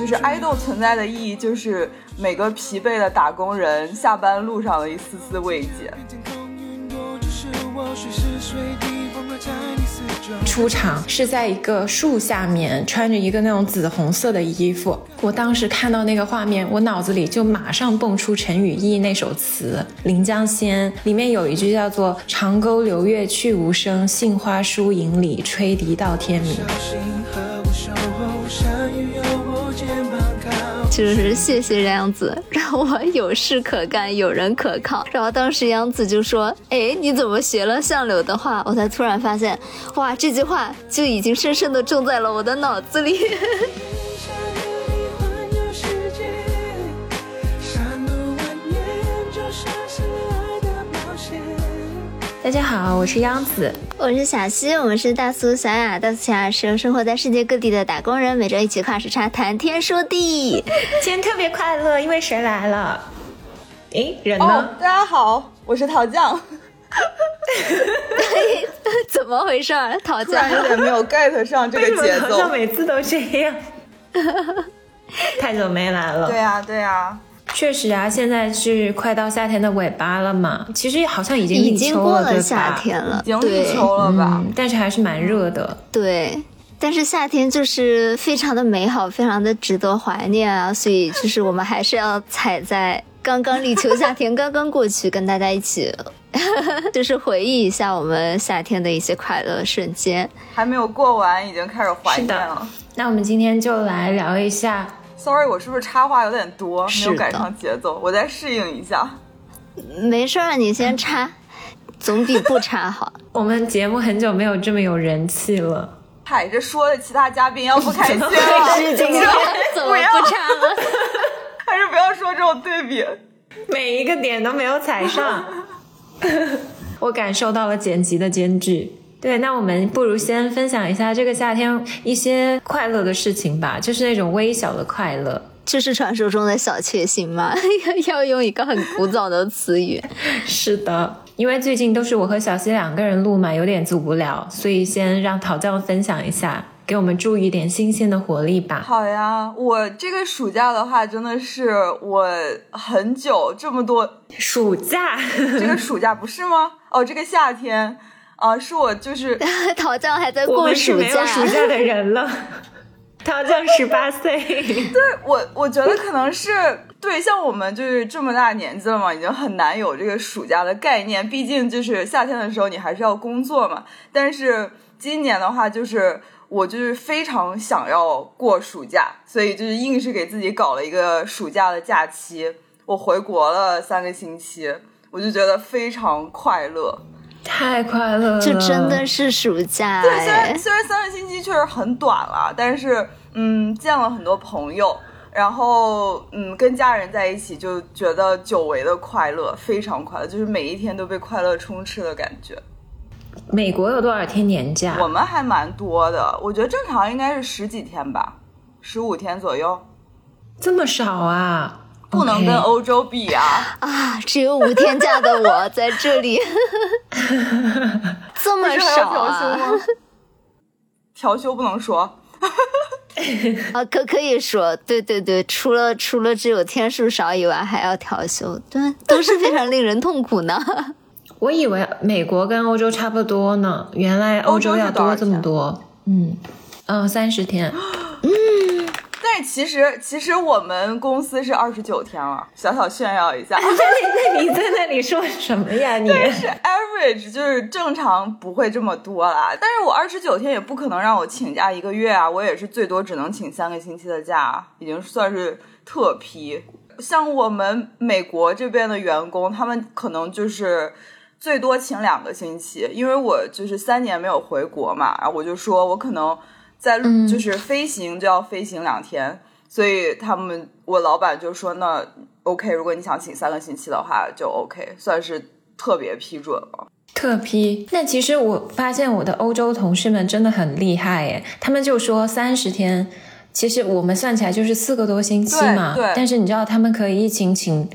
就是爱豆存在的意义，就是每个疲惫的打工人下班路上的一丝丝慰藉。出场是在一个树下面，穿着一个那种紫红色的衣服。我当时看到那个画面，我脑子里就马上蹦出陈雨义那首词《临江仙》，里面有一句叫做“长沟流月去无声，杏花疏影里吹笛到天明”。就是谢谢杨紫，让我有事可干，有人可靠。然后当时杨紫就说：“哎，你怎么学了相柳的话？”我才突然发现，哇，这句话就已经深深的种在了我的脑子里。大家好，我是央子，我是小溪，我们是大苏小雅。大苏小雅是生活在世界各地的打工人，每周一起跨时差谈天说地。今天特别快乐，因为谁来了？诶，人呢？大家好，我是桃酱。怎么回事？桃酱有点没有 get 上这个节奏，每次都这样。太久没来了。对呀，对呀。确实啊，现在是快到夏天的尾巴了嘛。其实好像已经已经过了夏天了，已经立秋了吧？但是还是蛮热的。对，但是夏天就是非常的美好，非常的值得怀念啊。所以就是我们还是要踩在刚刚立秋，夏天刚刚过去，跟大家一起，就是回忆一下我们夏天的一些快乐瞬间。还没有过完，已经开始怀念了。那我们今天就来聊一下。Sorry，我是不是插话有点多，没有赶上节奏？我再适应一下。没事儿，你先插，总比不插好。我们节目很久没有这么有人气了。嗨，这说的其他嘉宾要不开心 了。是今天怎么不插了？还是不要说这种对比，每一个点都没有踩上。我感受到了剪辑的艰巨。对，那我们不如先分享一下这个夏天一些快乐的事情吧，就是那种微小的快乐，这是传说中的小确幸吗？要用一个很古早的词语。是的，因为最近都是我和小溪两个人录嘛，有点足无聊，所以先让陶酱分享一下，给我们注一点新鲜的活力吧。好呀，我这个暑假的话，真的是我很久这么多暑假，这个暑假不是吗？哦，这个夏天。啊，是我就是 桃酱还在过暑假，暑假的人了。桃酱十八岁，对我我觉得可能是对，像我们就是这么大年纪了嘛，已经很难有这个暑假的概念。毕竟就是夏天的时候你还是要工作嘛。但是今年的话，就是我就是非常想要过暑假，所以就是硬是给自己搞了一个暑假的假期。我回国了三个星期，我就觉得非常快乐。太快乐了！这真的是暑假。对，虽然虽然三个星期确实很短了，但是嗯，见了很多朋友，然后嗯，跟家人在一起就觉得久违的快乐，非常快乐，就是每一天都被快乐充斥的感觉。美国有多少天年假？我们还蛮多的，我觉得正常应该是十几天吧，十五天左右。这么少啊？不能跟欧洲比啊！啊，只有五天假的我 在这里，这么少啊？调休不能说 啊，可可以说，对对对，除了除了只有天数少以外，还要调休，对，都是非常令人痛苦呢。我以为美国跟欧洲差不多呢，原来欧洲要多这么多。嗯嗯，三十天。嗯。但其实，其实我们公司是二十九天了，小小炫耀一下。那你那你在那里说什么呀？你是 average，就是正常不会这么多啦。但是我二十九天也不可能让我请假一个月啊，我也是最多只能请三个星期的假，已经算是特批。像我们美国这边的员工，他们可能就是最多请两个星期，因为我就是三年没有回国嘛，然后我就说我可能。在就是飞行就要飞行两天，所以他们我老板就说那 OK，如果你想请三个星期的话就 OK，算是特别批准了。特批。那其实我发现我的欧洲同事们真的很厉害诶，他们就说三十天，其实我们算起来就是四个多星期嘛。对。但是你知道他们可以一请请，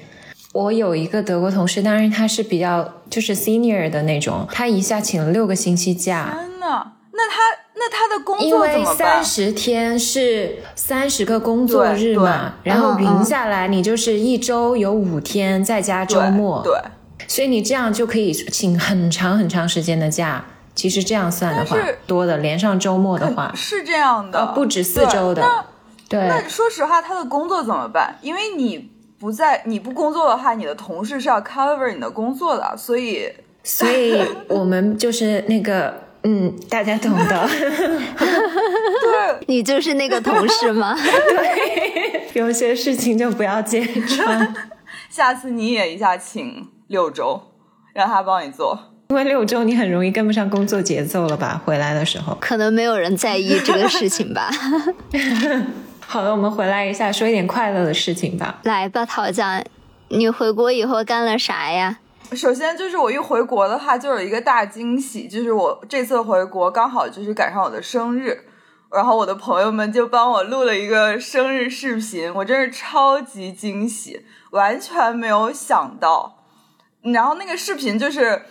我有一个德国同事，当然他是比较就是 senior 的那种，他一下请了六个星期假。天呐，那他那那他的工因为作怎么办三？十天是三十个工作日嘛，然后匀下来，你就是一周有五天，再加周末，对，对所以你这样就可以请很长很长时间的假。其实这样算的话是，多的连上周末的话，是这样的，呃，不止四周的那。对，那说实话，他的工作怎么办？因为你不在，你不工作的话，你的同事是要 cover 你的工作的，所以所以我们就是那个，嗯，大家懂的。对你就是那个同事吗？对有些事情就不要揭穿，下次你也一下请六周，让他帮你做。因为六周你很容易跟不上工作节奏了吧？回来的时候。可能没有人在意这个事情吧。好了，我们回来一下，说一点快乐的事情吧。来吧，桃酱，你回国以后干了啥呀？首先就是我一回国的话，就有一个大惊喜，就是我这次回国刚好就是赶上我的生日，然后我的朋友们就帮我录了一个生日视频，我真是超级惊喜，完全没有想到。然后那个视频就是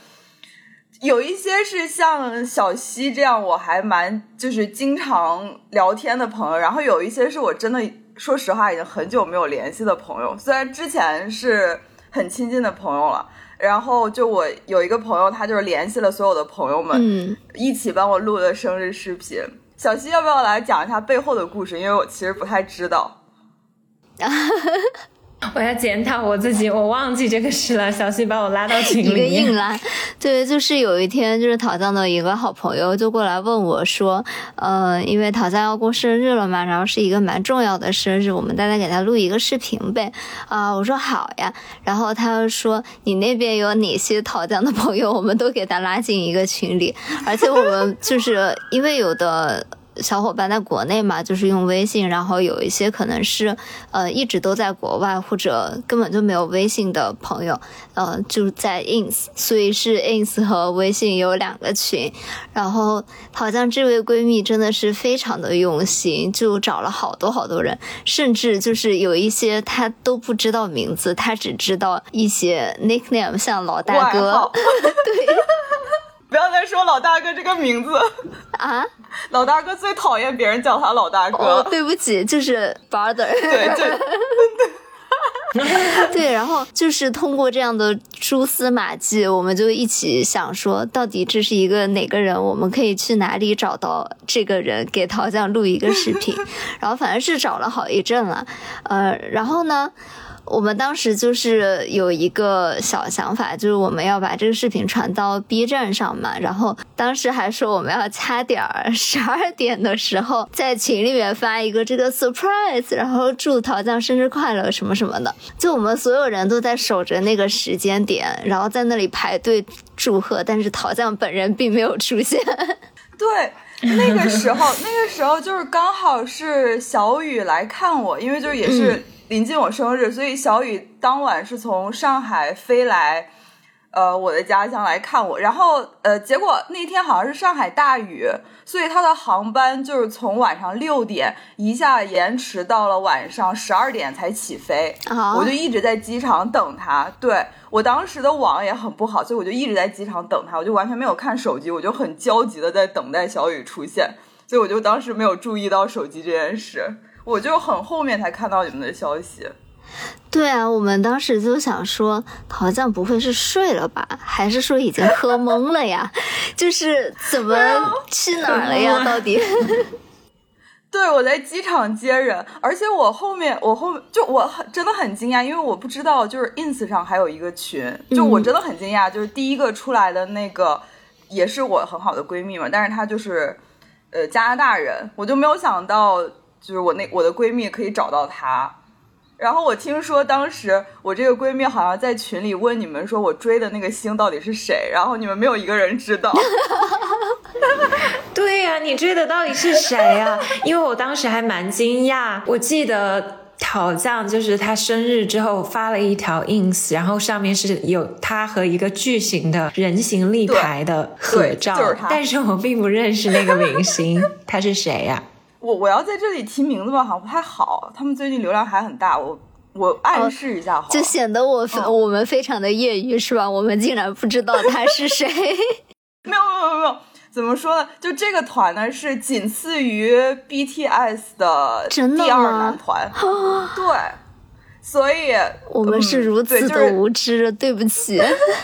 有一些是像小溪这样，我还蛮就是经常聊天的朋友，然后有一些是我真的说实话已经很久没有联系的朋友，虽然之前是很亲近的朋友了。然后就我有一个朋友，他就是联系了所有的朋友们，嗯，一起帮我录的生日视频。小溪要不要来讲一下背后的故事？因为我其实不太知道。我要检讨我自己，我忘记这个事了。小西把我拉到群里一个硬拉。对，就是有一天，就是桃酱的一个好朋友就过来问我说，呃，因为桃酱要过生日了嘛，然后是一个蛮重要的生日，我们大家给他录一个视频呗。啊、我说好呀。然后他又说，你那边有哪些桃酱的朋友，我们都给他拉进一个群里，而且我们就是因为有的。小伙伴在国内嘛，就是用微信，然后有一些可能是呃一直都在国外或者根本就没有微信的朋友，呃就在 ins，所以是 ins 和微信有两个群。然后好像这位闺蜜真的是非常的用心，就找了好多好多人，甚至就是有一些她都不知道名字，她只知道一些 nickname，像老大哥号，对，不要再说老大哥这个名字，啊。老大哥最讨厌别人叫他老大哥。哦，对不起，就是 brother。对，然后就是通过这样的蛛丝马迹，我们就一起想说，到底这是一个哪个人？我们可以去哪里找到这个人，给陶酱录一个视频？然后反正是找了好一阵了，呃，然后呢？我们当时就是有一个小想法，就是我们要把这个视频传到 B 站上嘛。然后当时还说我们要掐点儿，十二点的时候在群里面发一个这个 surprise，然后祝桃酱生日快乐什么什么的。就我们所有人都在守着那个时间点，然后在那里排队祝贺，但是桃酱本人并没有出现。对，那个时候，那个时候就是刚好是小雨来看我，因为就是也是临近我生日，所以小雨当晚是从上海飞来，呃，我的家乡来看我。然后呃，结果那天好像是上海大雨，所以他的航班就是从晚上六点一下延迟到了晚上十二点才起飞。啊我就一直在机场等他。对我当时的网也很不好，所以我就一直在机场等他，我就完全没有看手机，我就很焦急的在等待小雨出现，所以我就当时没有注意到手机这件事，我就很后面才看到你们的消息。对啊，我们当时就想说，桃酱不会是睡了吧？还是说已经喝懵了呀？就是怎么去哪儿了呀？到底？对，我在机场接人，而且我后面，我后面就我很真的很惊讶，因为我不知道，就是 ins 上还有一个群，就我真的很惊讶，就是第一个出来的那个也是我很好的闺蜜嘛，但是她就是呃加拿大人，我就没有想到，就是我那我的闺蜜可以找到她。然后我听说当时我这个闺蜜好像在群里问你们说我追的那个星到底是谁，然后你们没有一个人知道。对呀、你追的到底是谁呀、因为我当时还蛮惊讶，我记得。好像就是他生日之后发了一条 ins，然后上面是有他和一个巨型的人形立牌的合照，就是但是我并不认识那个明星，他是谁呀、我我要在这里提名字吧，好像不太好。他们最近流量还很大，我我暗示一下好了、就显得我、我们非常的业余是吧？我们竟然不知道他是 谁。没有没有没有没有，怎么说呢？就这个团呢，是仅次于 BTS 的第二男团。对，所以我们是如此的就是无知，对不起。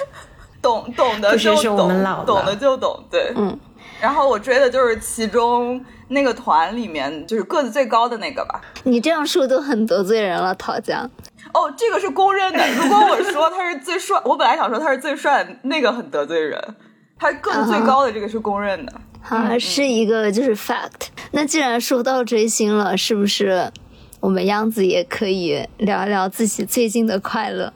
懂懂的就懂，懂的就懂，对，嗯。然后我追的就是其中那个团里面就是个子最高的那个吧。你这样说都很得罪人了，桃江。哦，这个是公认的。如果我说他是最帅，我本来想说他是最帅，那个很得罪人。他个子最高的这个是公认的。啊，是一个就是 fact。那既然说到追星了，是不是我们样子也可以聊一聊自己最近的快乐？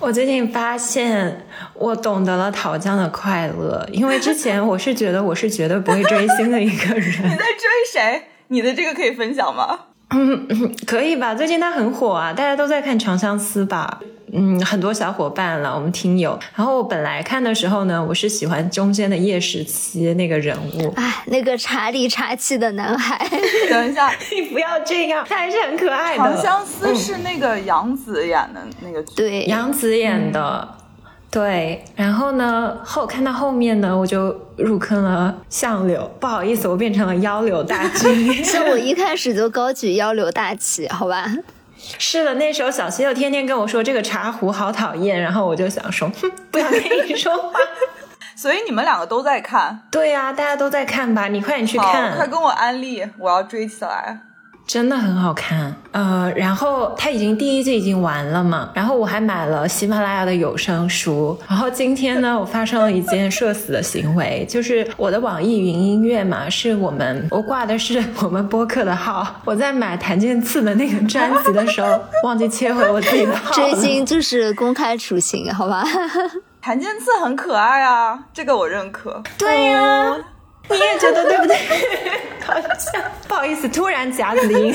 我最近发现我懂得了桃江的快乐，因为之前我是觉得我是绝对不会追星的一个人 你。在追谁？你的这个可以分享吗？嗯可以吧？最近他很火啊，大家都在看《长相思》吧？嗯，很多小伙伴了，我们听友。然后我本来看的时候呢，我是喜欢中间的叶十七那个人物。哎，那个茶里茶气的男孩，等一下，《你不要这样，他还是很可爱的。长相思》是那个杨紫演的那个剧。对，杨紫演的，对。然后呢，后看到后面呢，我就入坑了相柳。不好意思，我变成了腰柳大军。是我一开始就高举腰柳大旗，好吧？是的，那时候小西又天天跟我说这个茶壶好讨厌，然后我就想说，哼，不想跟你说话。所以你们两个都在看，对呀、大家都在看吧，你快点去，看。快跟我安利，我要追起来。真的很好看，呃，然后它已经第一季已经完了嘛，然后我还买了喜马拉雅的有声书，然后今天呢，我发生了一件社死的行为，就是我的网易云音乐嘛，是我们我挂的是我们播客的号，我在买谭健次的那个专辑的时候，忘记切回我自己的号追星就是公开处刑，好吧？谭健次很可爱啊，这个我认可。对呀、你也觉得对不对？好像不好意思，突然夹子音。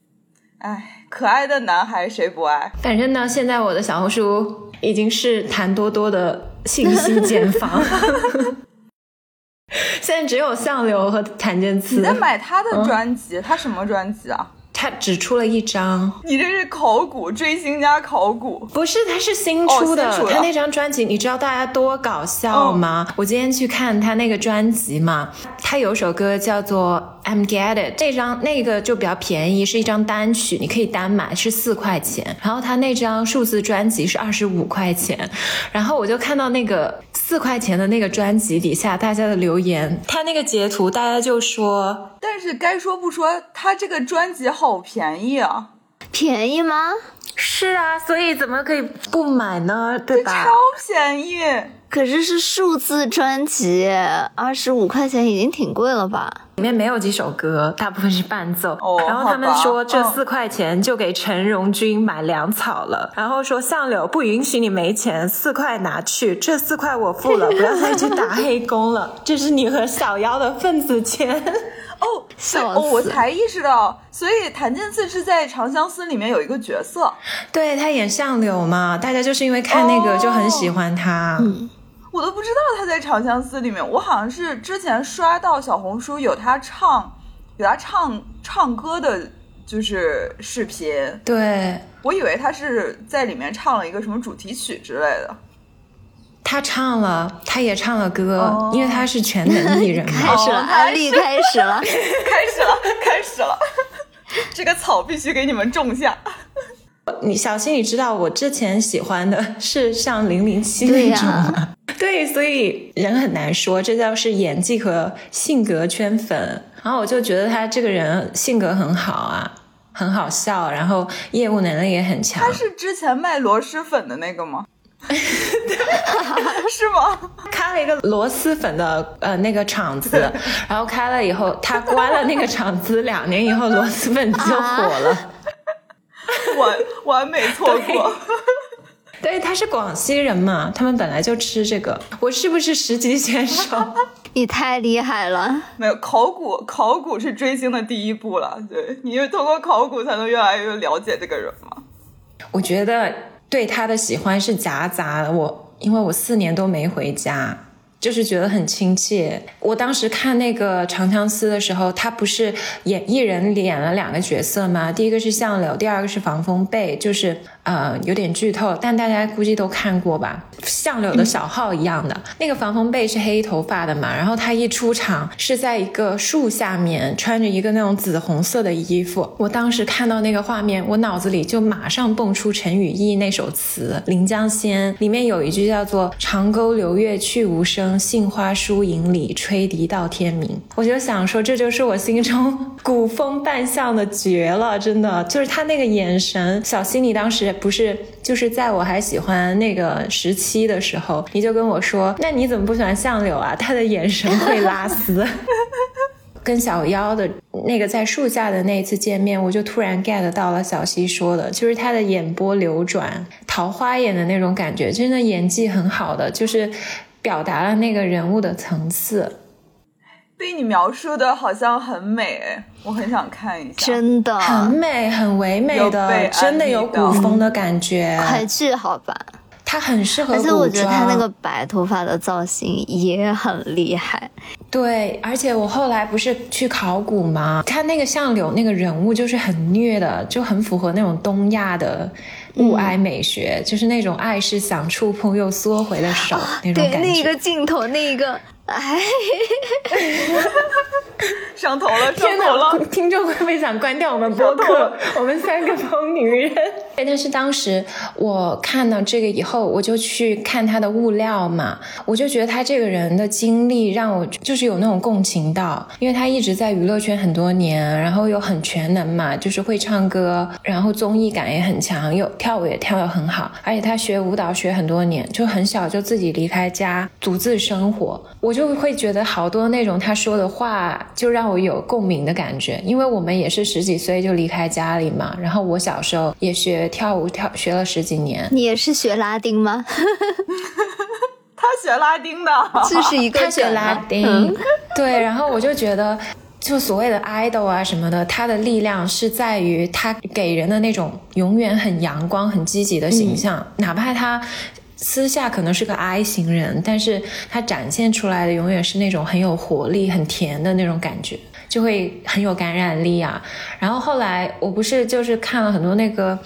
哎，可爱的男孩谁不爱？反正呢，现在我的小红书已经是谭多多的信息茧房，现在只有相柳和谭健次你。在买他的专辑，他什么专辑啊？他只出了一张，你这是考古追星加考古，不是，他是新出的。哦出他那张专辑，你知道大家多搞笑吗？我今天去看他那个专辑嘛，他有首歌叫做《I'm Get It》，这张那个就比较便宜，是一张单曲，你可以单买，是四块钱。然后他那张数字专辑是二十五块钱。然后我就看到那个四块钱的那个专辑底下大家的留言，他那个截图大家就说但是该说不说，他这个专辑好便宜啊，便宜吗？是啊，所以怎么可以不买呢？对吧？超便宜。可是是数字专辑，二十五块钱已经挺贵了吧？里面没有几首歌，大部分是伴奏。哦然后他们说这嗯四块钱就给陈荣军买粮草了。然后说相柳不允许你没钱，四块拿去，这四块我付了，不要再去打黑工了。这是你和小妖的份子钱。哦，笑哦，我才意识到，所以谭健次是在《长相思》里面有一个角色，对他演相柳嘛，大家就是因为看那个哦就很喜欢他。我都不知道他在《长相思》里面。我好像是之前刷到小红书有他唱，有他唱唱歌的，就是视频，对我以为他是在里面唱了一个什么主题曲之类的。他唱了，他也唱了歌，哦因为他是全能艺人嘛。开始了，哦安利开始了。开始了，开始了，这个草必须给你们种下。你小新，你知道我之前喜欢的是像零零七那种吗？对，所以人很难说，这叫是演技和性格圈粉。然后我就觉得他这个人性格很好啊，很好笑，然后业务能力也很强他。是之前卖螺蛳粉的那个吗？是吗？开了一个螺蛳粉的呃那个厂子，然后开了以后，他关了那个厂子，两年以后螺蛳粉就火了。完完美错过。对，他是广西人嘛，他们本来就吃这个。我是不是十级选手？你太厉害了！没有考古，考古是追星的第一步了。对，你因为通过考古才能越来越了解这个人嘛。我觉得对他的喜欢是夹杂的。我因为我四年都没回家，就是觉得很亲切。我当时看那个《长相思》的时候，他不是演一人演了两个角色吗？第一个是相柳，第二个是防风邶，就是呃，有点剧透，但大家估计都看过吧？相柳的小号一样的，那个防风被是黑头发的嘛？然后他一出场是在一个树下面，穿着一个那种紫红色的衣服。我当时看到那个画面，我脑子里就马上蹦出陈与义那首词《临江仙》，里面有一句叫做“长沟流月去无声，杏花疏影里吹笛到天明”。我就想说，这就是我心中古风扮相的绝了，真的就是他那个眼神。小溪，你当时不是就是在我还喜欢那个时期的时候，你就跟我说，那你怎么不喜欢相柳啊？他的眼神会拉丝。跟小妖的那个在树下的那一次见面，我就突然 get 到了小溪说的，就是他的眼波流转，桃花眼的那种感觉，真的演技很好的，就是表达了那个人物的层次。被你描述的好像很美，我很想看一下。真的很美，很唯美的，真的有古风的感觉，还巨好吧？它很适合，而且我觉得他那个白头发的造型也很厉害。对，而且我后来不是去考古吗？他那个相柳那个人物就是很虐的，就很符合那种东亚的物哀美学，就是那种爱是想触碰又缩回的手那种感觉。对，那一个镜头，那一个。哎，上头了，上头了！听众会不会想关掉我们播客？我们三个疯女人。但是当时我看到这个以后，我就去看他的物料嘛，我就觉得他这个人的经历让我就是有那种共情到，因为他一直在娱乐圈很多年，然后又很全能嘛，就是会唱歌，然后综艺感也很强，又跳舞也跳得很好，而且他学舞蹈学很多年，就很小就自己离开家独自生活，我就。就会觉得好多那种他说的话，就让我有共鸣的感觉，因为我们也是十几岁就离开家里嘛。然后我小时候也学跳舞，跳学了十几年。你也是学拉丁吗？他学拉丁的，这是一个他学拉丁。对，然后我就觉得，就所谓的 idol 啊什么的，他的力量是在于他给人的那种永远很阳光、很积极的形象，哪怕他。私下可能是个 I 型人，但是他展现出来的永远是那种很有活力、很甜的那种感觉，就会很有感染力啊。然后后来我不是就是看了很多那个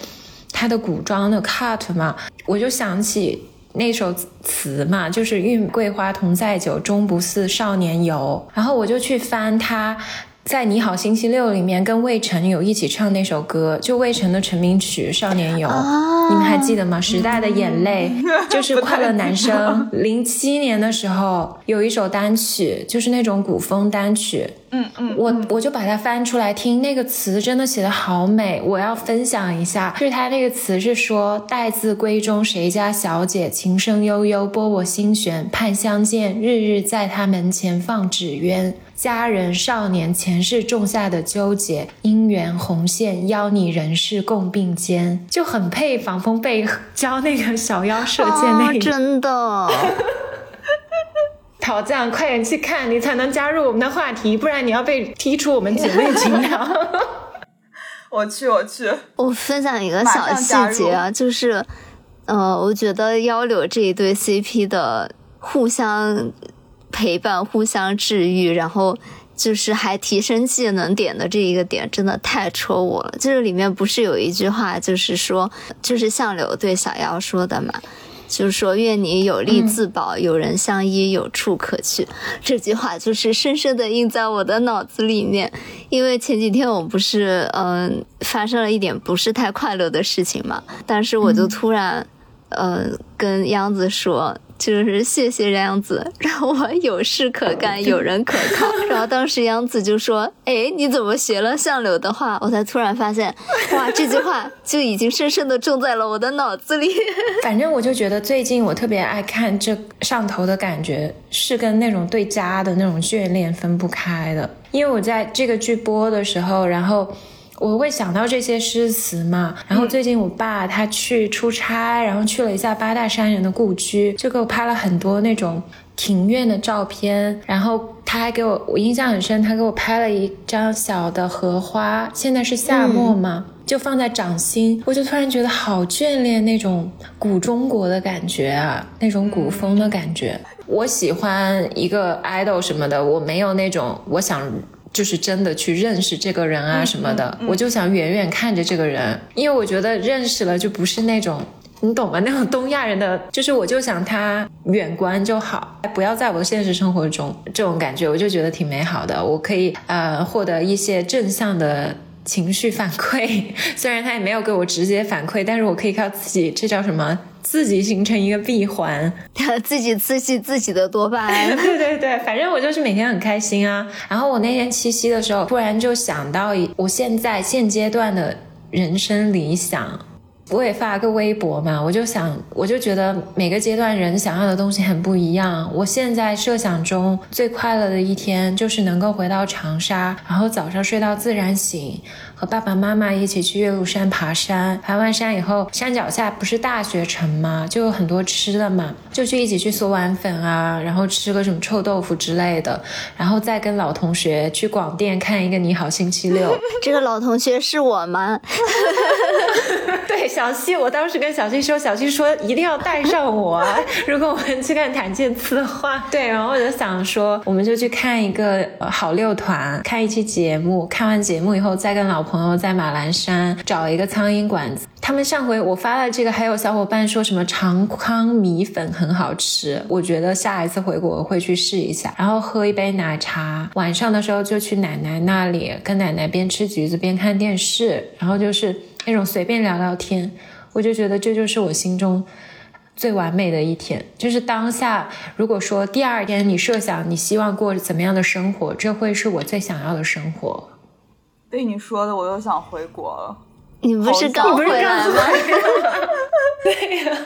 他的古装的 cut 嘛，我就想起那首词嘛，就是“玉桂花同载酒，终不似少年游”。然后我就去翻他。在《你好星期六》里面跟魏晨有一起唱那首歌，就魏晨的成名曲《少年游》，你们还记得吗？时代的眼泪 就是快乐男生。零七年的时候有一首单曲，就是那种古风单曲。嗯嗯，我我就把它翻出来听，那个词真的写的好美，我要分享一下。就是它那个词是说：“待字闺中谁家小姐，琴声悠悠拨我心弦，盼相见，日日在他门前放纸鸢。”佳人少年前世种下的纠结，姻缘红线邀你人世共并肩，就很配防风被 教那个小妖射箭那一真的。陶匠，快点去看，你才能加入我们的话题，不然你要被踢出我们姐妹群 聊。我去，我去。我分享一个小细节啊，就是，呃，我觉得幺柳这一对 CP 的互相。陪伴，互相治愈，然后就是还提升技能点的这一个点，真的太戳我了。就是里面不是有一句话，就是说，就是相柳对小妖说的嘛，就是说愿你有力自保，有人相依，有处可去。这句话就是深深的印在我的脑子里面。因为前几天我不是嗯发生了一点不是太快乐的事情嘛，但是我就突然嗯跟央子说。就是谢谢杨子，让我有事可干，有人可靠。然后当时杨子就说：“哎，你怎么学了相柳的话？”我才突然发现，哇，这句话就已经深深的种在了我的脑子里。反正我就觉得最近我特别爱看这上头的感觉，是跟那种对家的那种眷恋分不开的。因为我在这个剧播的时候，然后。我会想到这些诗词嘛，然后最近我爸他去出差，然后去了一下八大山人的故居，就给我拍了很多那种庭院的照片，然后他还给我，我印象很深，他给我拍了一张小的荷花，现在是夏末嘛，就放在掌心，我就突然觉得好眷恋那种古中国的感觉啊，那种古风的感觉。我喜欢一个 idol 什么的，我没有那种我想。就是真的去认识这个人啊什么的，我就想远远看着这个人，因为我觉得认识了就不是那种。你懂吗？那种东亚人的，就是我就想他远观就好，不要在我的现实生活中这种感觉，我就觉得挺美好的。我可以呃获得一些正向的情绪反馈，虽然他也没有给我直接反馈，但是我可以靠自己，这叫什么？自己形成一个闭环，自己刺激自己的多巴胺。对对对，反正我就是每天很开心啊。然后我那天七夕的时候，突然就想到我现在现阶段的人生理想。我也发了个微博嘛，我就想，我就觉得每个阶段人想要的东西很不一样。我现在设想中最快乐的一天，就是能够回到长沙，然后早上睡到自然醒。和爸爸妈妈一起去岳麓山爬山，爬完山以后，山脚下不是大学城吗？就有很多吃的嘛，就去一起去嗦碗粉啊，然后吃个什么臭豆腐之类的，然后再跟老同学去广电看一个《你好星期六》。这个老同学是我吗？对，小西，我当时跟小西说，小西说一定要带上我，如果我们去看檀健次的话。对，然后我就想说，我们就去看一个好六团，看一期节目，看完节目以后再跟老。朋友在马栏山找一个苍蝇馆子，他们上回我发了这个，还有小伙伴说什么长康米粉很好吃，我觉得下一次回国会去试一下，然后喝一杯奶茶，晚上的时候就去奶奶那里，跟奶奶边吃橘子边看电视，然后就是那种随便聊聊天，我就觉得这就是我心中最完美的一天，就是当下如果说第二天你设想你希望过怎么样的生活，这会是我最想要的生活。被你说的，我又想回国了。你不是刚回来吗？对呀。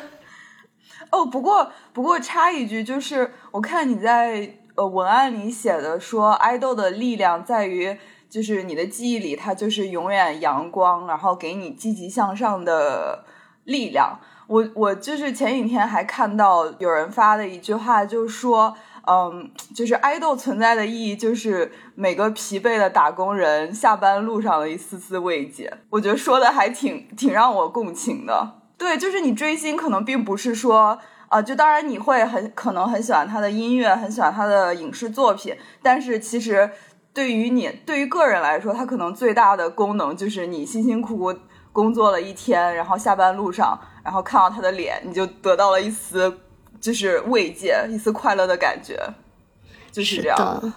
哦，不过不过插一句，就是我看你在呃文案里写的说，爱豆的力量在于，就是你的记忆里，它就是永远阳光，然后给你积极向上的力量。我我就是前几天还看到有人发的一句话，就是说。嗯，就是爱豆存在的意义，就是每个疲惫的打工人下班路上的一丝丝慰藉。我觉得说的还挺挺让我共情的。对，就是你追星可能并不是说，啊，就当然你会很可能很喜欢他的音乐，很喜欢他的影视作品，但是其实对于你对于个人来说，它可能最大的功能就是你辛辛苦苦工作了一天，然后下班路上，然后看到他的脸，你就得到了一丝。就是慰藉，一丝快乐的感觉，就是这样。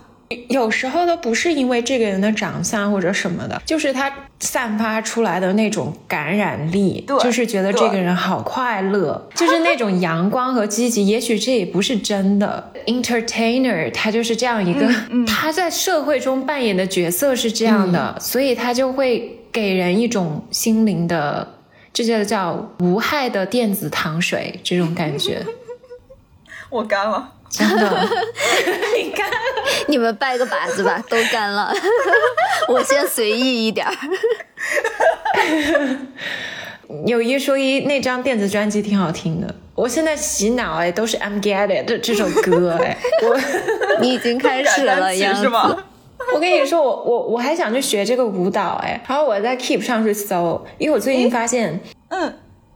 有时候都不是因为这个人的长相或者什么的，就是他散发出来的那种感染力，就是觉得这个人好快乐，就是那种阳光和积极。也许这也不是真的，entertainer 他就是这样一个，他在社会中扮演的角色是这样的，所以他就会给人一种心灵的，这就叫无害的电子糖水这种感觉。我干了，真的，你干，你们拜个把子吧，都干了，我先随意一点儿。有一说一，那张电子专辑挺好听的，我现在洗脑哎，都是 I'm Get It 这这首歌哎，我你已经开始了样子。我跟你说，我我我还想去学这个舞蹈哎，然后我在 Keep 上去搜，因为我最近发现，嗯。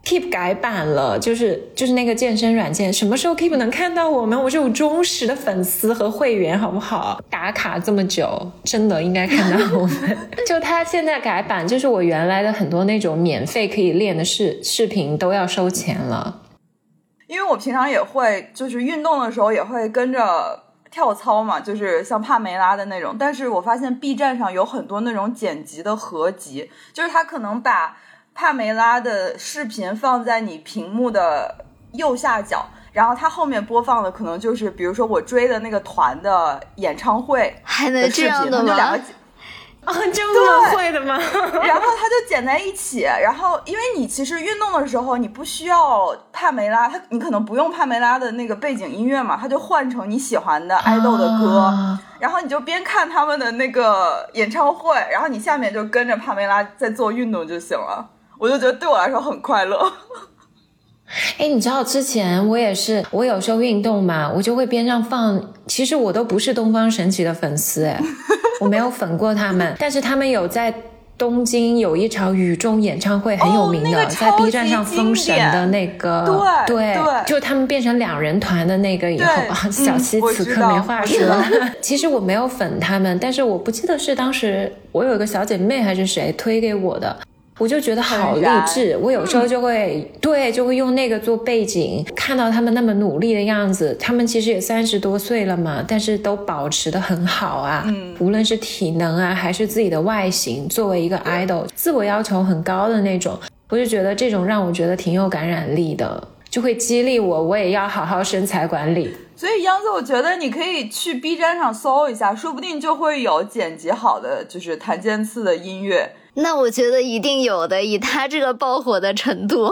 Keep 改版了，就是就是那个健身软件，什么时候 Keep 能看到我们？我是有忠实的粉丝和会员，好不好？打卡这么久，真的应该看到我们。就他现在改版，就是我原来的很多那种免费可以练的视视频都要收钱了。因为我平常也会，就是运动的时候也会跟着跳操嘛，就是像帕梅拉的那种。但是我发现 B 站上有很多那种剪辑的合集，就是他可能把。帕梅拉的视频放在你屏幕的右下角，然后它后面播放的可能就是，比如说我追的那个团的演唱会，还能这样的吗？啊，这么会的吗？然后它就剪在一起，然后因为你其实运动的时候你不需要帕梅拉，它你可能不用帕梅拉的那个背景音乐嘛，它就换成你喜欢的爱豆的歌，然后你就边看他们的那个演唱会，然后你下面就跟着帕梅拉在做运动就行了。我就觉得对我来说很快乐。哎，你知道之前我也是，我有时候运动嘛，我就会边上放。其实我都不是东方神起的粉丝，哎，我没有粉过他们，但是他们有在东京有一场雨中演唱会很有名的，哦那个在 B 站上封神的那个，对对就他们变成两人团的那个以后，啊小西此刻没话说。其实我没有粉他们，但是我不记得是当时我有一个小姐妹还是谁推给我的。我就觉得好励志，我有时候就会、对，就会用那个做背景，看到他们那么努力的样子，他们其实也三十多岁了嘛，但是都保持的很好啊，嗯无论是体能啊，还是自己的外形，作为一个 idol，自我要求很高的那种，我就觉得这种让我觉得挺有感染力的，就会激励我，我也要好好身材管理。所以央子，我觉得你可以去 B 站上搜一下，说不定就会有剪辑好的，就是谭健次的音乐。那我觉得一定有的，以他这个爆火的程度。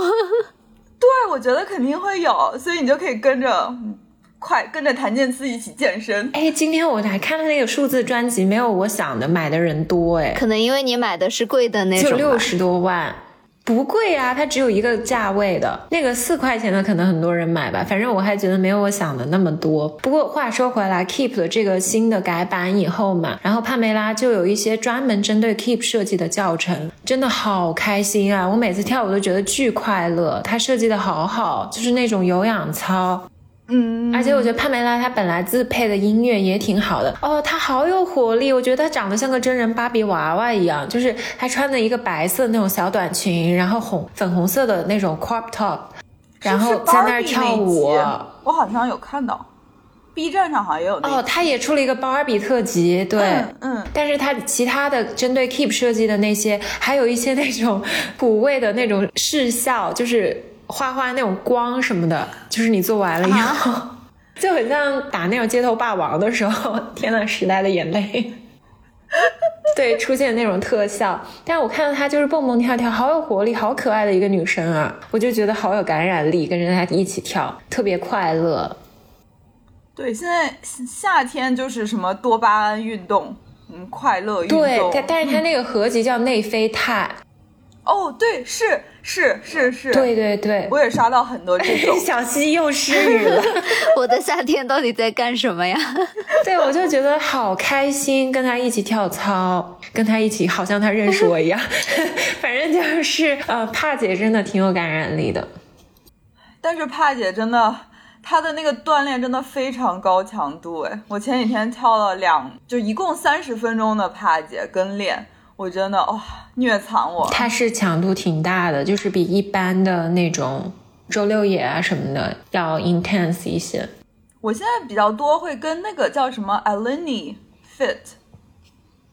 对，我觉得肯定会有，所以你就可以跟着嗯快跟着谭健次一起健身。哎，今天我还看了那个数字专辑，没有我想的买的人多，哎，可能因为你买的是贵的那种，就六十多万。不贵啊，它只有一个价位的，那个四块钱的可能很多人买吧，反正我还觉得没有我想的那么多。不过话说回来，Keep 的这个新的改版以后嘛，然后帕梅拉就有一些专门针对 Keep 设计的教程，真的好开心啊！我每次跳舞都觉得巨快乐，它设计的好好，就是那种有氧操，嗯，而且我觉得帕梅拉她本来自配的音乐也挺好的哦，她好有活力，我觉得她长得像个真人芭比娃娃一样，就是她穿的一个白色那种小短裙，然后红粉红色的那种 crop top，然后在那儿跳舞。我好像有看到，B 站上好像也有那哦，她也出了一个芭比特辑，对。嗯嗯，但是她其他的针对 Keep 设计的那些，还有一些那种 补位的那种视效，就是花花那种光什么的，就是你做完了以后，就很像打那种街头霸王的时候，天呐，时代的眼泪。对，出现那种特效，但是我看到她就是蹦蹦跳跳，好有活力，好可爱的一个女生啊，我就觉得好有感染力，跟着她一起跳，特别快乐。对，现在夏天就是什么多巴胺运动，嗯，快乐运动。对，但但是她那个合集叫内啡肽，哦，对，是是是是，对对对，我也刷到很多这种。小溪又失语了。我的夏天到底在干什么呀？对，我就觉得好开心，跟他一起跳操，跟他一起，好像他认识我一样。反正就是，呃，帕姐真的挺有感染力的。但是帕姐真的，她的那个锻炼真的非常高强度哎！我前几天跳了两，就一共三十分钟的帕姐跟练，我真的哇、虐惨我。它是强度挺大的，就是比一般的那种周六野啊什么的要 intense 一些。我现在比较多会跟那个叫什么 Aleni Fit，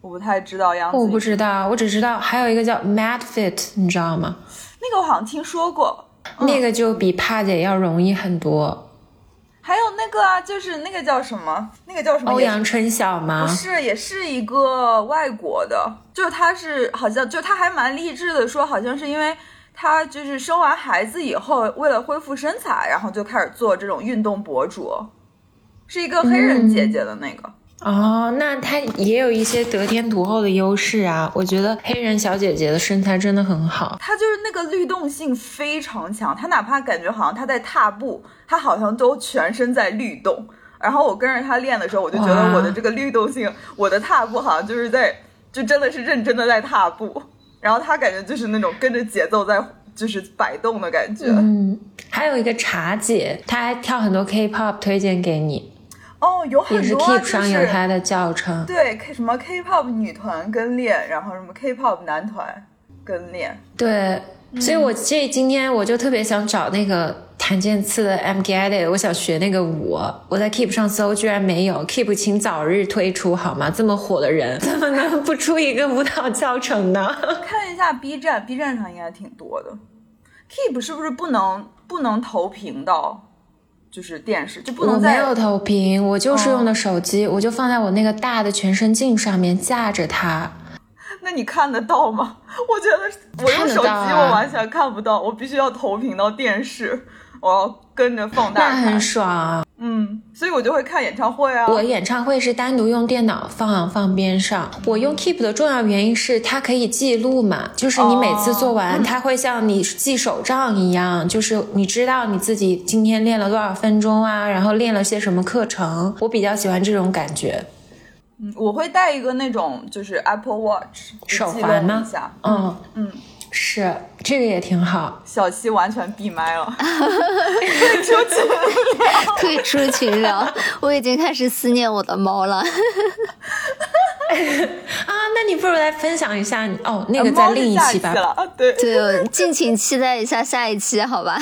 我不太知道样子。我不知道，我只知道还有一个叫 Mad Fit，你知道吗？那个我好像听说过。嗯那个就比帕姐要容易很多。还有那个啊，就是那个叫什么？那个叫什么？欧阳春晓吗不？是，也是一个外国的，就是他是好像就他还蛮励志的，说好像是因为他就是生完孩子以后，为了恢复身材，然后就开始做这种运动博主，是一个黑人姐姐的那个。哦，那她也有一些得天独厚的优势啊。我觉得黑人小姐姐的身材真的很好。她就是那个律动性非常强，她哪怕感觉好像她在踏步，她好像都全身在律动。然后我跟着她练的时候，我就觉得我的这个律动性，我的踏步好像就是在，就真的是认真的在踏步。然后她感觉就是那种跟着节奏在就是摆动的感觉。嗯，还有一个茶姐，她还跳很多 K-pop，推荐给你，哦，有很多、啊、Keep 就是上有她的教程。对 K 什么 K-pop 女团跟练，然后什么 K-pop 男团跟练。对，所以我这今天我就特别想找那个谭健次的 I'm Get It，我想学那个舞。我在 Keep 上搜，居然没有。Keep 请早日推出好吗？这么火的人，怎么能不出一个舞蹈教程呢？看一下 B 站，B 站上应该挺多的。Keep 是不是不能不能投屏到，就是电视就不我能在没有投屏，我就是用的手机，我就放在我那个大的全身镜上面架着它。那你看得到吗？我觉得我用手机我完全看不到，我必须要投屏到电视，我要跟着放大那很看。爽啊！嗯，所以我就会看演唱会啊。我演唱会是单独用电脑放放边上。我用 Keep 的重要原因是它可以记录嘛，就是你每次做完，哦它会像你记手账一样，就是你知道你自己今天练了多少分钟啊，然后练了些什么课程。我比较喜欢这种感觉。嗯，我会带一个那种就是 Apple Watch 手记环吗录一下。嗯嗯，是这个也挺好。小七完全闭麦了，退出群聊，我已经开始思念我的猫了。啊，那你不如来分享一下你哦，那个在另一期吧。对，对，敬请期待一下下一期，好吧？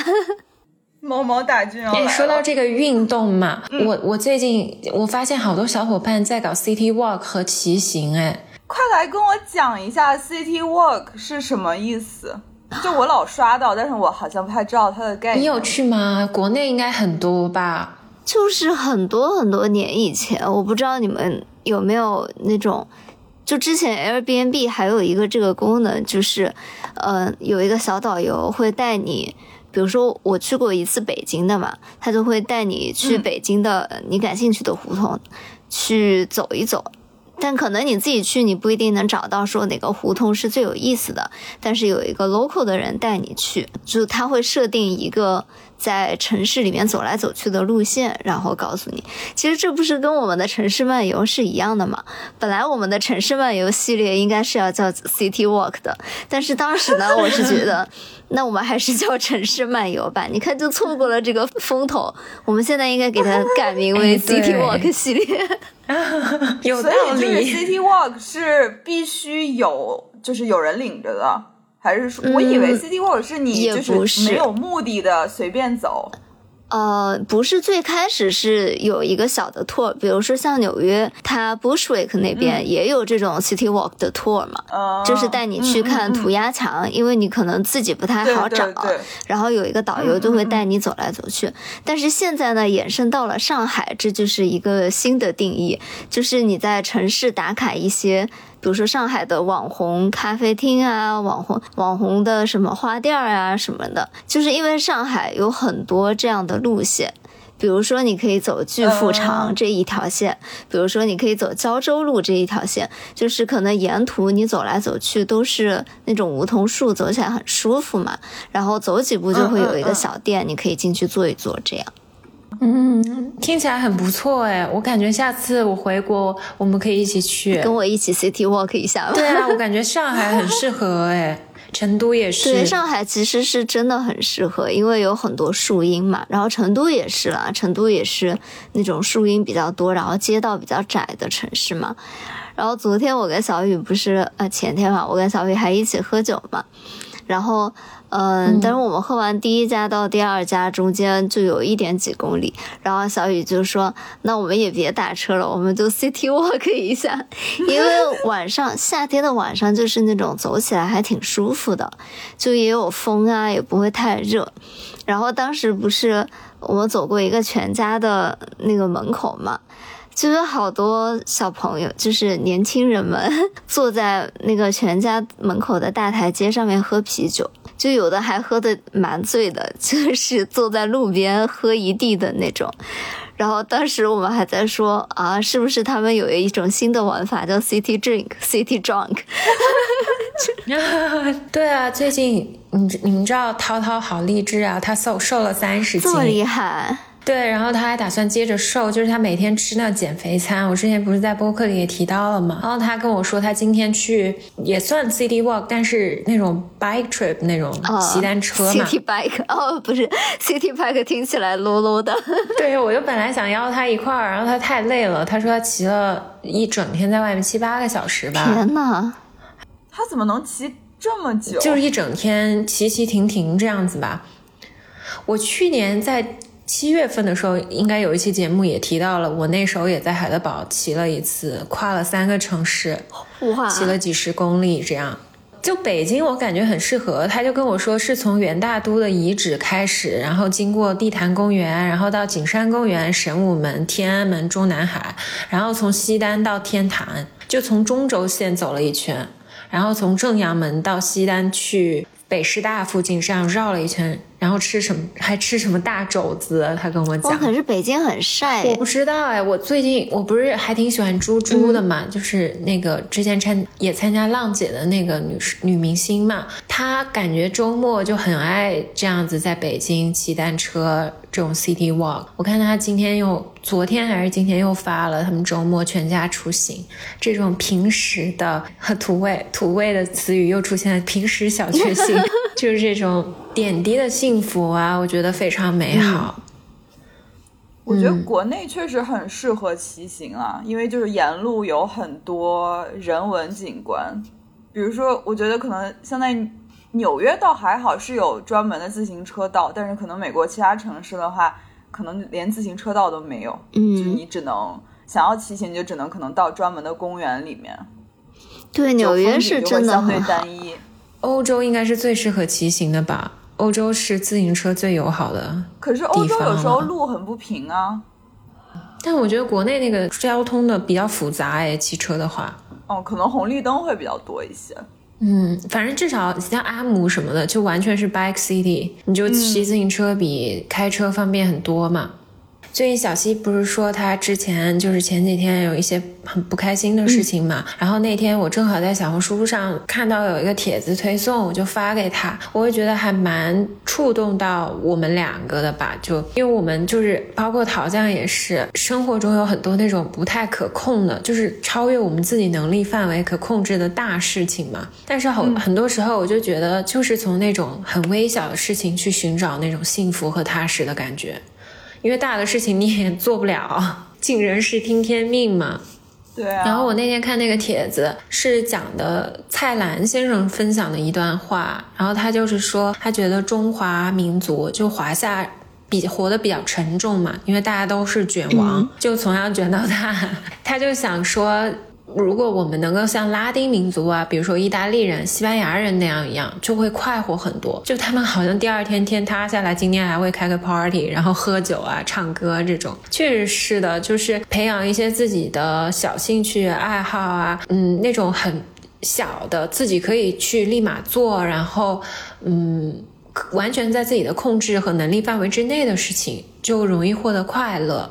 猫猫大军要来哎，了。说到这个运动嘛，我我最近我发现好多小伙伴在搞 City Walk 和骑行，哎，快来跟我讲一下 City Walk 是什么意思？就我老刷到，但是我好像不太知道它的概念。你有去吗？国内应该很多吧？就是很多很多年以前，我不知道你们有没有那种，就之前 Airbnb 还有一个这个功能，就是，呃，有一个小导游会带你，比如说我去过一次北京的嘛，他就会带你去嗯北京的、呃你感兴趣的胡同去走一走。但可能你自己去，你不一定能找到说哪个胡同是最有意思的。但是有一个 local 的人带你去，就他会设定一个在城市里面走来走去的路线，然后告诉你。其实这不是跟我们的城市漫游是一样的吗？本来我们的城市漫游系列应该是要叫 City Walk 的，但是当时呢，我是觉得，那我们还是叫城市漫游吧。你看，就错过了这个风头。我们现在应该给它改名为 City Walk 系列。有道所以就是理。City Walk 是必须有，就是有人领着的，还是说？我以为 City Walk 是你就是没有目的的随便走。呃，不是，最开始是有一个小的 tour，比如说像纽约，它 Bushwick 那边也有这种 City Walk 的 tour 嘛，嗯，就是带你去看涂鸦，鸦墙，因为你可能自己不太好找，然后有一个导游就会带你走来走去。但是现在呢，延伸到了上海，这就是一个新的定义，就是你在城市打卡一些。比如说上海的网红咖啡厅啊，网红网红的什么花店啊什么的，就是因为上海有很多这样的路线。比如说，你可以走巨富长嗯这一条线，比如说你可以走胶州路这一条线，就是可能沿途你走来走去都是那种梧桐树，走起来很舒服嘛。然后走几步就会有一个小店，你可以进去坐一坐，这样。嗯，听起来很不错哎，我感觉下次我回国我们可以一起去。跟我一起 city walk 一下吧。对啊，我感觉上海很适合哎，成都也是。对，上海其实是真的很适合，因为有很多树荫嘛。然后成都也是啦，成都也是那种树荫比较多，然后街道比较窄的城市嘛。然后昨天我跟小雨不是呃前天嘛，我跟小雨还一起喝酒嘛。然后嗯，但是我们喝完第一家到第二家中间就有一点几公里，然后小雨就说：“那我们也别打车了，我们就 city walk 一下，因为 晚上夏天的晚上就是那种走起来还挺舒服的，就也有风啊，也不会太热。然后当时不是我们走过一个全家的那个门口嘛。”就是好多小朋友，就是年轻人们 坐在那个全家门口的大台阶上面喝啤酒，就有的还喝的蛮醉的，就是坐在路边喝一地的那种。然后当时我们还在说啊，是不是他们有一种新的玩法叫 City Drink、City Drunk？对啊，最近你你们知道涛涛好励志啊，他瘦瘦了三十斤这么厉，害？对，然后他还打算接着瘦，就是他每天吃那减肥餐。我之前不是在播客里也提到了嘛，然后他跟我说他今天去也算 city walk，但是那种 bike trip 那种哦骑单车嘛。，City Bike 哦，不是 City Bike，听起来 low low 的。对，我就本来想邀他一块儿，然后他太累了，他说他骑了一整天在外面七八个小时吧，天呐！他怎么能骑这么久？就是一整天骑骑停停这样子吧。我去年在七月份的时候，应该有一期节目也提到了，我那时候也在海德堡骑了一次，跨了三个城市，哇，骑了几十公里这样。就北京，我感觉很适合。他就跟我说，是从元大都的遗址开始，然后经过地坛公园，然后到景山公园、神武门、天安门、中南海，然后从西单到天坛，就从中轴线走了一圈，然后从正阳门到西单去北师大附近这样绕了一圈，然后吃什么还吃什么大肘子，他跟我哇，讲。可是北京很晒我不知道哎，我最近我不是还挺喜欢猪猪的嘛，就是那个之前参也参加浪姐的那个女士女明星嘛，她感觉周末就很爱这样子在北京骑单车这种 city walk。我看她今天又昨天还是今天又发了，他们周末全家出行，这种平时的和土味土味的词语又出现了，平时小确幸，就是这种点滴的幸福啊，我觉得非常美好。我觉得国内确实很适合骑行啊，因为就是沿路有很多人文景观，比如说，我觉得可能现在纽约倒还好，是有专门的自行车道，但是可能美国其他城市的话，可能连自行车道都没有，嗯就是你只能想要骑行，你就只能可能到专门的公园里面，对，纽约是真的相对很。单一。欧洲应该是最适合骑行的吧？欧洲是自行车最友好的，可是欧洲有时候路很不平啊，但我觉得国内那个交通的比较复杂哎，骑车的话，哦，可能红绿灯会比较多一些。嗯，反正至少像阿姆什么的，就完全是 bike city，你就骑自行车比开车方便很多嘛。最近小西不是说他之前就是前几天有一些很不开心的事情嘛，然后那天我正好在小红书上看到有一个帖子推送，我就发给他，我会觉得还蛮触动到我们两个的吧，就因为我们就是包括陶酱也是，生活中有很多那种不太可控的，就是超越我们自己能力范围可控制的大事情嘛，但是很、很多时候我就觉得就是从那种很微小的事情去寻找那种幸福和踏实的感觉。因为大的事情你也做不了，尽人事听天命嘛。对啊，然后我那天看那个帖子，是讲的蔡澜先生分享的一段话，然后他就是说，他觉得中华民族就华夏比活得比较沉重嘛，因为大家都是卷王，就从小卷到大，他就想说。如果我们能够像拉丁民族啊，比如说意大利人、西班牙人那样一样，就会快活很多。就他们好像第二天天塌下来，今天还会开个 party，然后喝酒啊、唱歌这种，确实是的，就是培养一些自己的小兴趣爱好啊，嗯，那种很小的自己可以去立马做，然后嗯，完全在自己的控制和能力范围之内的事情，就容易获得快乐。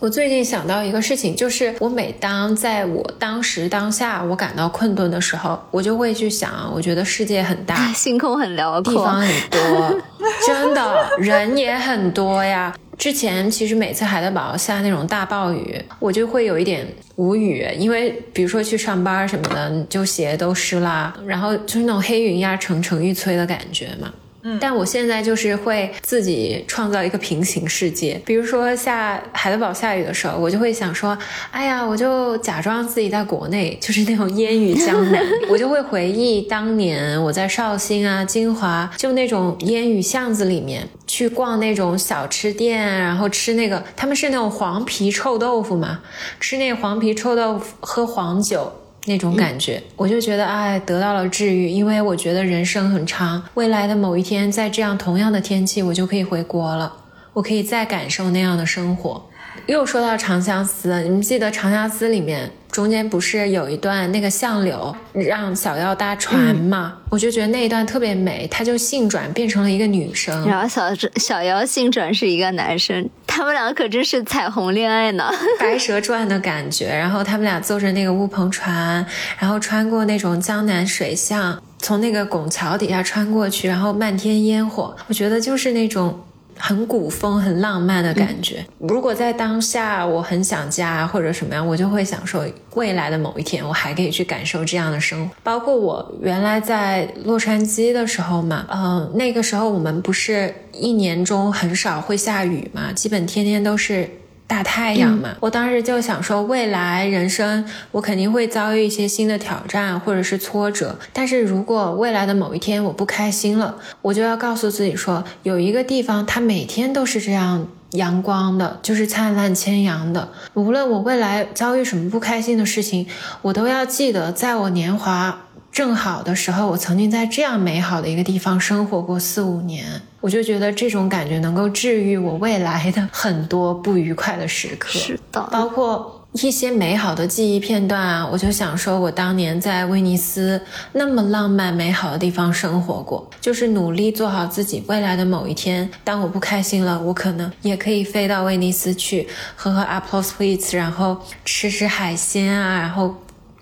我最近想到一个事情，就是我每当在我当时当下我感到困顿的时候，我就会去想，我觉得世界很大，星空很辽阔，地方很多，真的 人也很多呀。之前其实每次海德堡下那种大暴雨，我就会有一点无语，因为比如说去上班什么的，你就鞋都湿啦，然后就是那种黑云压城城欲摧的感觉嘛。嗯，但我现在就是会自己创造一个平行世界，比如说下海德堡下雨的时候，我就会想说，哎呀，我就假装自己在国内，就是那种烟雨江南，我就会回忆当年我在绍兴啊、金华，就那种烟雨巷子里面去逛那种小吃店，然后吃那个他们是那种黄皮臭豆腐嘛，吃那个黄皮臭豆腐，喝黄酒。那种感觉，我就觉得哎，得到了治愈，因为我觉得人生很长，未来的某一天，在这样同样的天气，我就可以回国了，我可以再感受那样的生活。又说到长相思，你们记得长相思里面中间不是有一段那个相柳让小妖搭船吗？我就觉得那一段特别美，她就性转变成了一个女生，然后小小妖性转是一个男生，他们俩可真是彩虹恋爱呢，白蛇传的感觉。然后他们俩坐着那个乌篷船，然后穿过那种江南水巷，从那个拱桥底下穿过去，然后漫天烟火，我觉得就是那种。很古风、很浪漫的感觉。如果在当下我很想家或者什么样，我就会享受，未来的某一天我还可以去感受这样的生活。包括我原来在洛杉矶的时候嘛，嗯、那个时候我们不是一年中很少会下雨嘛，基本天天都是。大太阳嘛，我当时就想说，未来人生我肯定会遭遇一些新的挑战或者是挫折，但是如果未来的某一天我不开心了，我就要告诉自己说，有一个地方它每天都是这样阳光的，就是灿烂千阳的。无论我未来遭遇什么不开心的事情，我都要记得，在我年华正好的时候，我曾经在这样美好的一个地方生活过四五年。我就觉得这种感觉能够治愈我未来的很多不愉快的时刻，是的，包括一些美好的记忆片段啊，我就想说，我当年在威尼斯那么浪漫美好的地方生活过，就是努力做好自己，未来的某一天，当我不开心了，我可能也可以飞到威尼斯去喝喝 Apple Sweets，然后吃吃海鲜啊，然后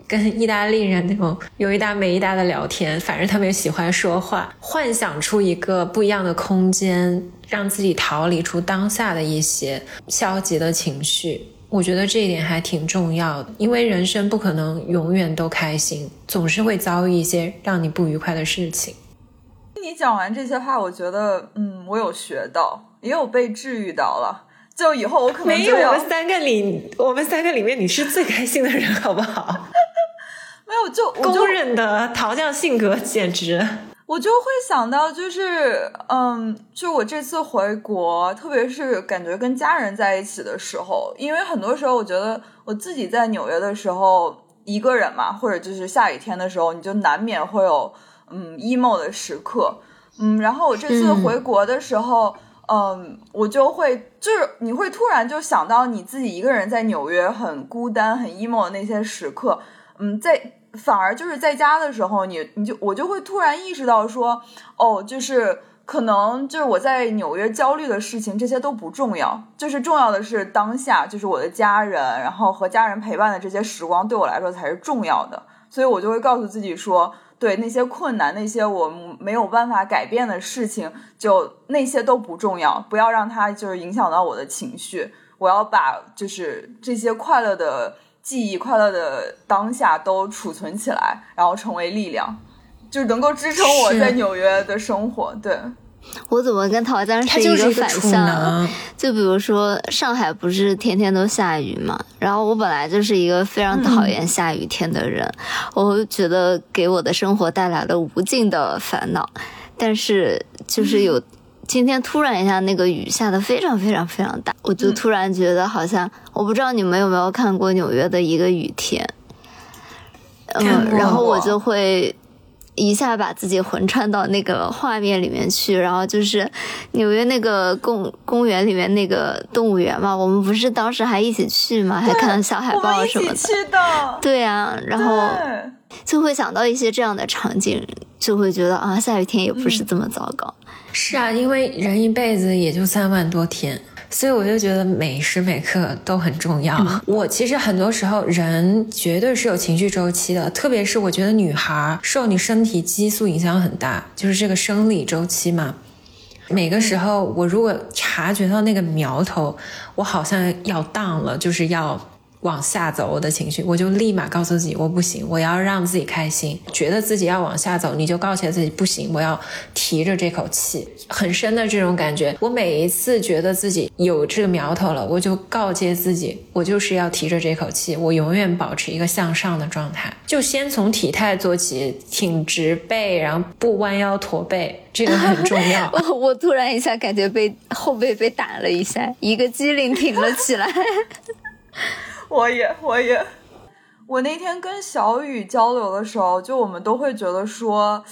跟意大利人那种有一搭没一搭的聊天，反正他们也喜欢说话，幻想出一个不一样的空间，让自己逃离出当下的一些消极的情绪。我觉得这一点还挺重要的，因为人生不可能永远都开心，总是会遭遇一些让你不愉快的事情。你讲完这些话，我觉得，嗯，我有学到，也有被治愈到了。就以后我可能没有我们三个里，我们三个里面你是最开心的人，好不好？没有，就公认的桃酱性格，简直。我就会想到，就是，嗯，就我这次回国，特别是感觉跟家人在一起的时候，因为很多时候我觉得我自己在纽约的时候一个人嘛，或者就是下雨天的时候，你就难免会有嗯 emo 的时刻，嗯，然后我这次回国的时候，嗯，我就会就是你会突然就想到你自己一个人在纽约很孤单、很 emo 的那些时刻，嗯，在。反而就是在家的时候，你你就我就会突然意识到说，哦，就是可能就是我在纽约焦虑的事情，这些都不重要，就是重要的是当下，就是我的家人，然后和家人陪伴的这些时光对我来说才是重要的。所以我就会告诉自己说，对那些困难、那些我没有办法改变的事情，就那些都不重要，不要让它就是影响到我的情绪。我要把就是这些快乐的。记忆快乐的当下都储存起来，然后成为力量，就能够支撑我在纽约的生活。对我怎么跟陶江是一个反向？就比如说上海不是天天都下雨嘛，然后我本来就是一个非常讨厌下雨天的人，我觉得给我的生活带来了无尽的烦恼。但是就是有。今天突然一下，那个雨下的非常非常非常大，我就突然觉得好像，我不知道你们有没有看过纽约的一个雨天，嗯，然后我就会一下把自己魂穿到那个画面里面去，然后就是纽约那个公公园里面那个动物园嘛，我们不是当时还一起去嘛，还看小海豹什么的，对啊，然后就会想到一些这样的场景，就会觉得啊，下雨天也不是这么糟糕。是啊，因为人一辈子也就三万多天，所以我就觉得每时每刻都很重要。我其实很多时候人绝对是有情绪周期的，特别是我觉得女孩受你身体激素影响很大，就是这个生理周期嘛。每个时候我如果察觉到那个苗头，我好像要荡了，就是要。往下走，我的情绪，我就立马告诉自己，我不行，我要让自己开心。觉得自己要往下走，你就告诫自己不行，我要提着这口气，很深的这种感觉。我每一次觉得自己有这个苗头了，我就告诫自己，我就是要提着这口气，我永远保持一个向上的状态。就先从体态做起，挺直背，然后不弯腰驼背，这个很重要。我 我突然一下感觉被后背被打了一下，一个机灵挺了起来。我也，我也，我那天跟小雨交流的时候，就我们都会觉得说，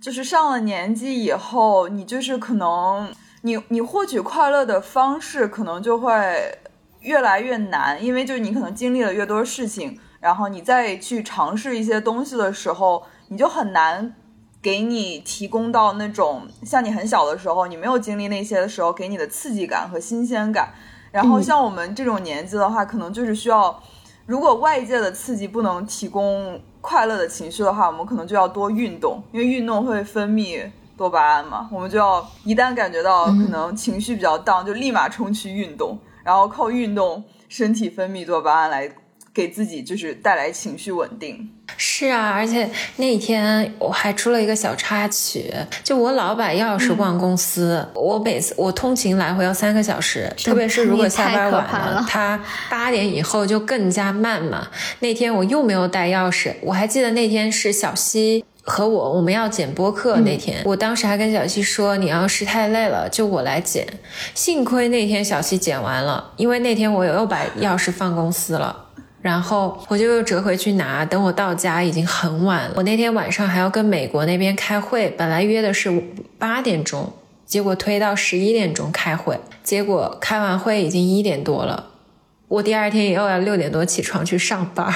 就是上了年纪以后，你就是可能，你你获取快乐的方式可能就会越来越难，因为就你可能经历了越多事情，然后你再去尝试一些东西的时候，你就很难给你提供到那种像你很小的时候，你没有经历那些的时候给你的刺激感和新鲜感。然后像我们这种年纪的话，可能就是需要，如果外界的刺激不能提供快乐的情绪的话，我们可能就要多运动，因为运动会分泌多巴胺嘛。我们就要一旦感觉到可能情绪比较荡，就立马冲去运动，然后靠运动身体分泌多巴胺来给自己就是带来情绪稳定。是啊，而且那天我还出了一个小插曲，就我老把钥匙忘公司，我每次我通勤来回要三个小时，特别是如果下班晚了，他八点以后就更加慢嘛。那天我又没有带钥匙，我还记得那天是小西和我我们要剪播客那天，我当时还跟小西说，你要是太累了，就我来剪。幸亏那天小西剪完了，因为那天我又把钥匙放公司了。然后我就又折回去拿，等我到家已经很晚了。我那天晚上还要跟美国那边开会，本来约的是八点钟，结果推到十一点钟开会，结果开完会已经一点多了。我第二天又要六点多起床去上班。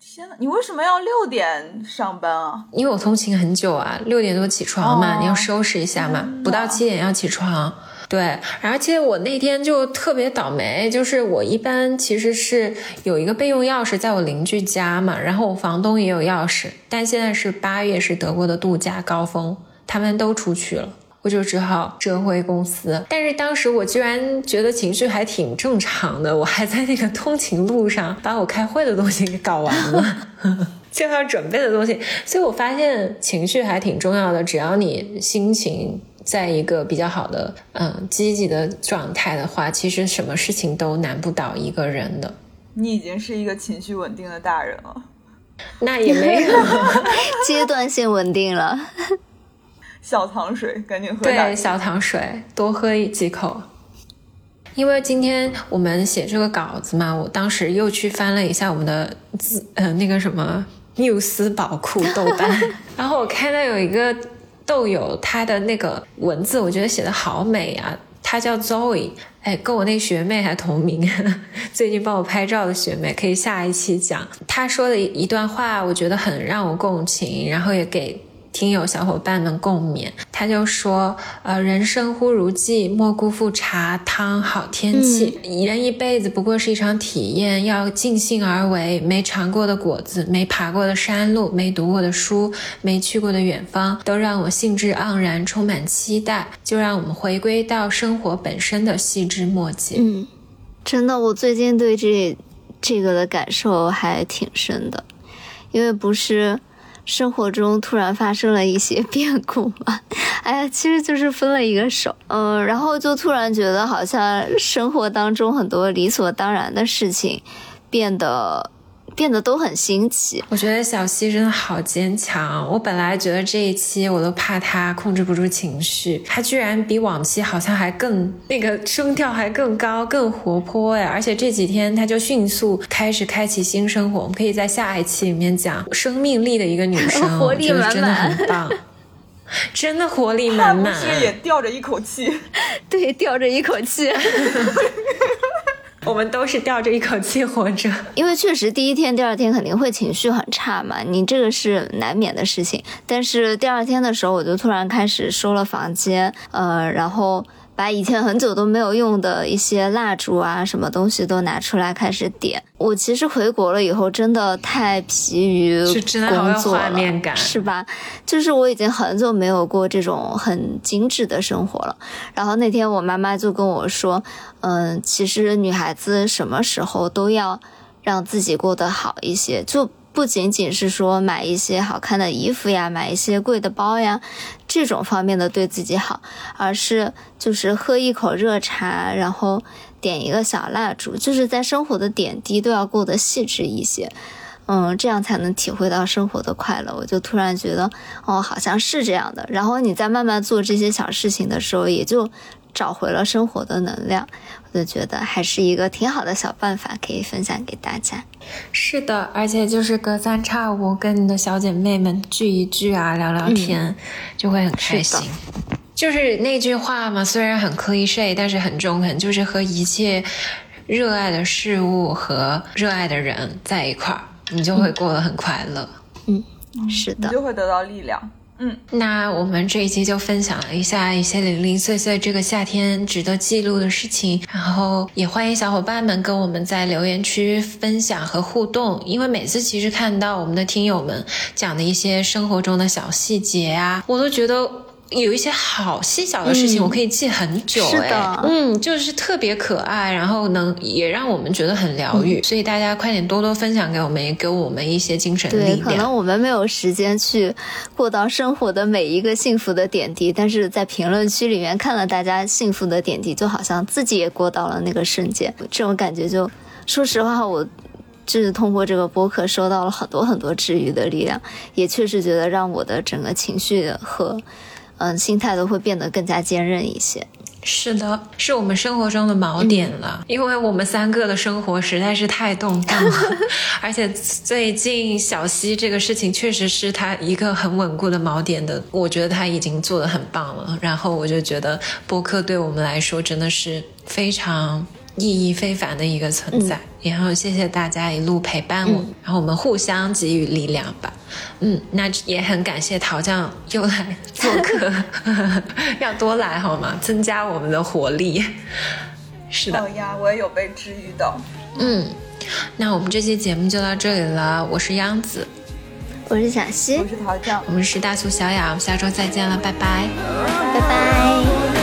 天呐，你为什么要六点上班啊？因为我通勤很久啊，六点多起床嘛，哦你要收拾一下嘛，不到七点要起床。对，而且我那天就特别倒霉，就是我一般其实是有一个备用钥匙在我邻居家嘛，然后我房东也有钥匙，但现在是八月，是德国的度假高峰，他们都出去了。我就只好折回公司，但是当时我居然觉得情绪还挺正常的，我还在那个通勤路上把我开会的东西给搞完了，就要准备的东西，所以我发现情绪还挺重要的，只要你心情在一个比较好的、嗯积极的状态的话，其实什么事情都难不倒一个人的。你已经是一个情绪稳定的大人了。那也没有，阶段性稳定了。小糖水，赶紧喝点。对，小糖水多喝几口。因为今天我们写这个稿子嘛，我当时又去翻了一下我们的字，呃，那个什么缪斯宝库豆瓣，然后我看到有一个豆友，他的那个文字，我觉得写的好美啊。他叫 Zoe，哎，跟我那学妹还同名，最近帮我拍照的学妹，可以下一期讲。他说的一段话，我觉得很让我共情，然后也给听友小伙伴们共勉。他就说，呃，人生忽如寄，莫辜负茶汤好天气。人一辈子不过是一场体验，要尽兴而为。没尝过的果子，没爬过的山路，没读过的书，没去过的远方，都让我兴致盎然，充满期待。就让我们回归到生活本身的细枝末节。嗯，真的，我最近对这这个的感受还挺深的，因为不是生活中突然发生了一些 变故吗，哎呀，其实就是分了一个手，嗯，然后就突然觉得好像生活当中很多理所当然的事情变得变得都很新奇，我觉得小溪真的好坚强。我本来觉得这一期我都怕她控制不住情绪，她居然比往期好像还更那个声调还更高、更活泼呀！而且这几天她就迅速开始开启新生活。我们可以在下一期里面讲生命力的一个女生，活力满满真的很棒，真的活力满满。是也吊着一口气？对，吊着一口气。我们都是吊着一口气活着。因为确实第一天、第二天肯定会情绪很差嘛，你这个是难免的事情。但是第二天的时候，我就突然开始收了房间，呃，然后把以前很久都没有用的一些蜡烛啊，什么东西都拿出来开始点。我其实回国了以后，真的太疲于工作了，画面感是吧？就是我已经很久没有过这种很精致的生活了。然后那天我妈妈就跟我说，嗯，其实女孩子什么时候都要让自己过得好一些，就不仅仅是说买一些好看的衣服呀，买一些贵的包呀，这种方面的对自己好，而是就是喝一口热茶，然后点一个小蜡烛，就是在生活的点滴都要过得细致一些。嗯，这样才能体会到生活的快乐。我就突然觉得，哦，好像是这样的。然后你在慢慢做这些小事情的时候，也就找回了生活的能量。我就觉得还是一个挺好的小办法，可以分享给大家。是的，而且就是隔三差五跟你的小姐妹们聚一聚啊，聊聊天，就会很开心。就是那句话嘛，虽然很 cliche，但是很中肯，就是和一切热爱的事物和热爱的人在一块儿，你就会过得很快乐。嗯是的，你就会得到力量。嗯，那我们这一期就分享了一下一些零零碎碎这个夏天值得记录的事情，然后也欢迎小伙伴们跟我们在留言区分享和互动，因为每次其实看到我们的听友们讲的一些生活中的小细节啊，我都觉得。有一些好细小的事情，嗯。我可以记很久、是哎。的嗯，就是特别可爱，然后能也让我们觉得很疗愈，所以大家快点多多分享给我们，也给我们一些精神力。可能我们没有时间去过到生活的每一个幸福的点滴，但是在评论区里面看了大家幸福的点滴，就好像自己也过到了那个瞬间，这种感觉就，说实话，我就是通过这个播客收到了很多很多治愈的力量，也确实觉得让我的整个情绪和嗯心态都会变得更加坚韧一些。是的，是我们生活中的锚点了，因为我们三个的生活实在是太动荡了，而且最近小溪这个事情确实是他一个很稳固的锚点的，我觉得他已经做的很棒了。然后我就觉得播客对我们来说真的是非常意义非凡的一个存在。然后谢谢大家一路陪伴我，然后我们互相给予力量吧。嗯，那也很感谢陶酱又来做客，要多来好吗？增加我们的活力。是的，好呀，我也有被治愈到。嗯，那我们这期节目就到这里了。我是央子，我是小溪，我是陶酱，我们是大苏小雅，我们下周再见了，拜拜，拜拜。